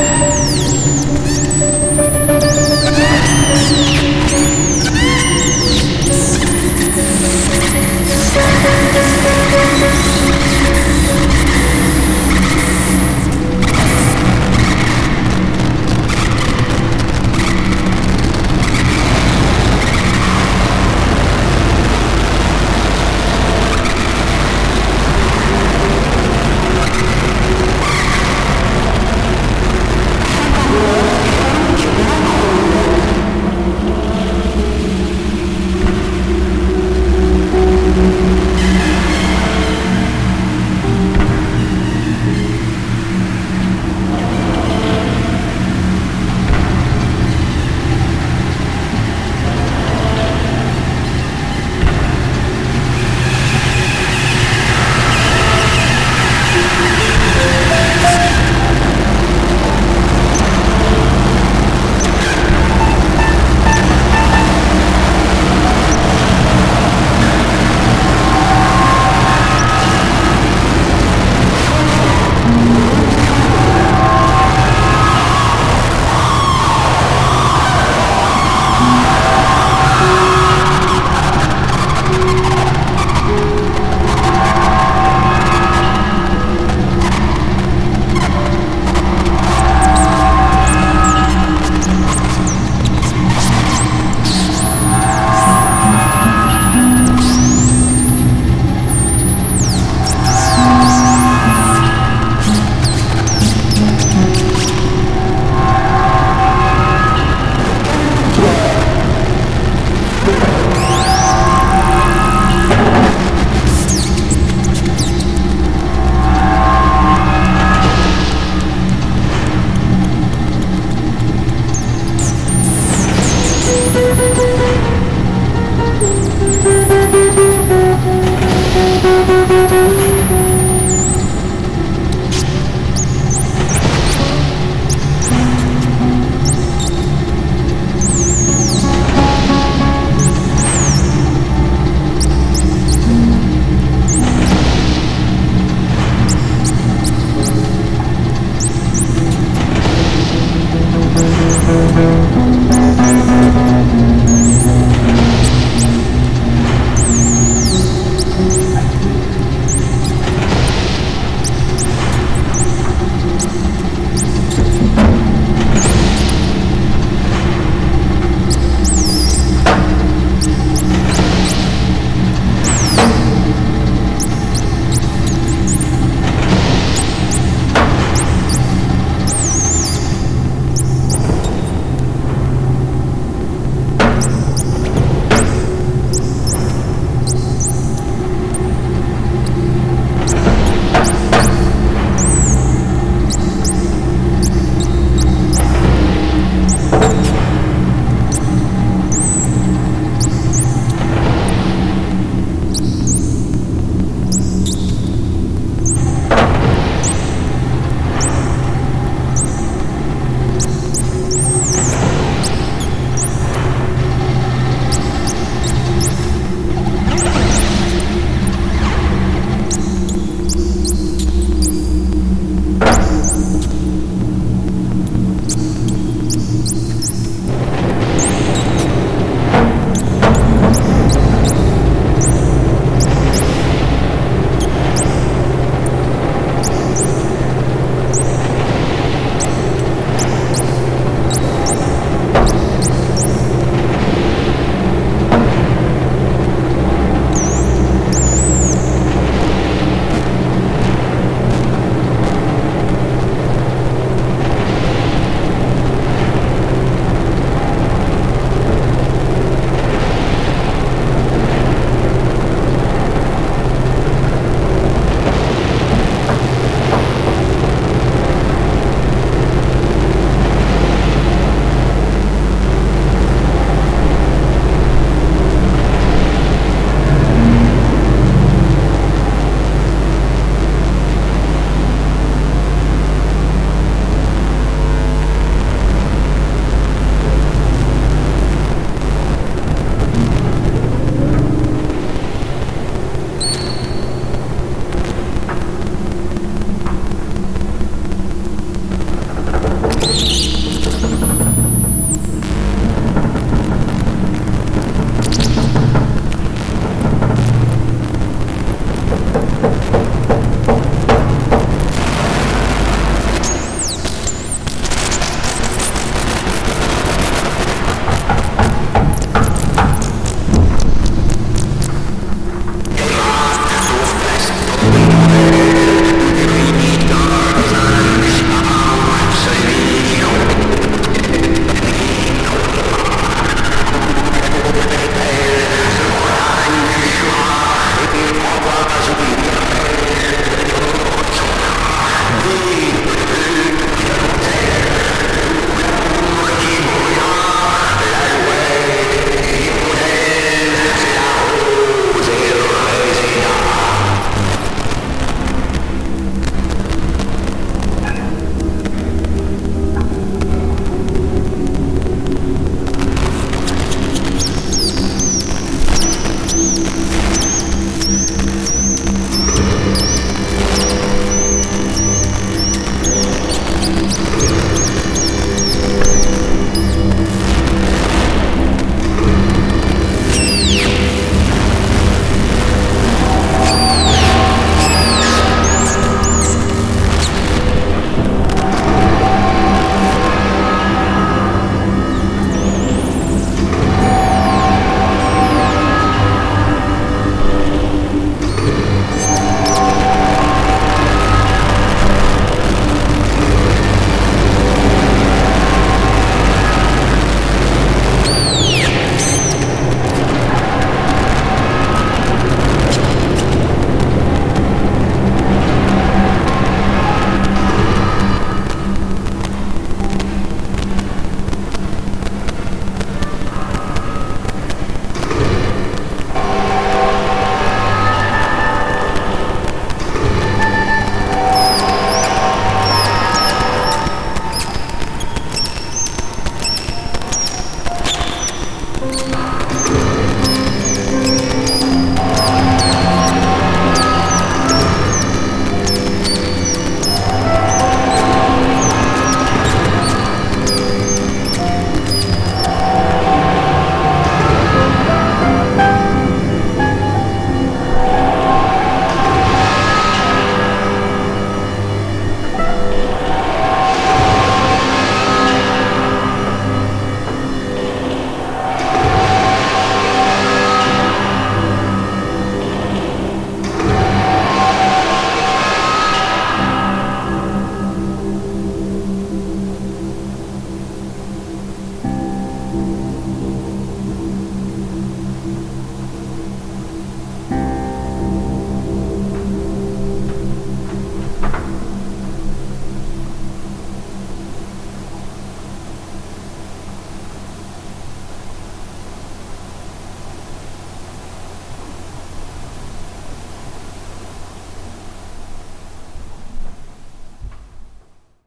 you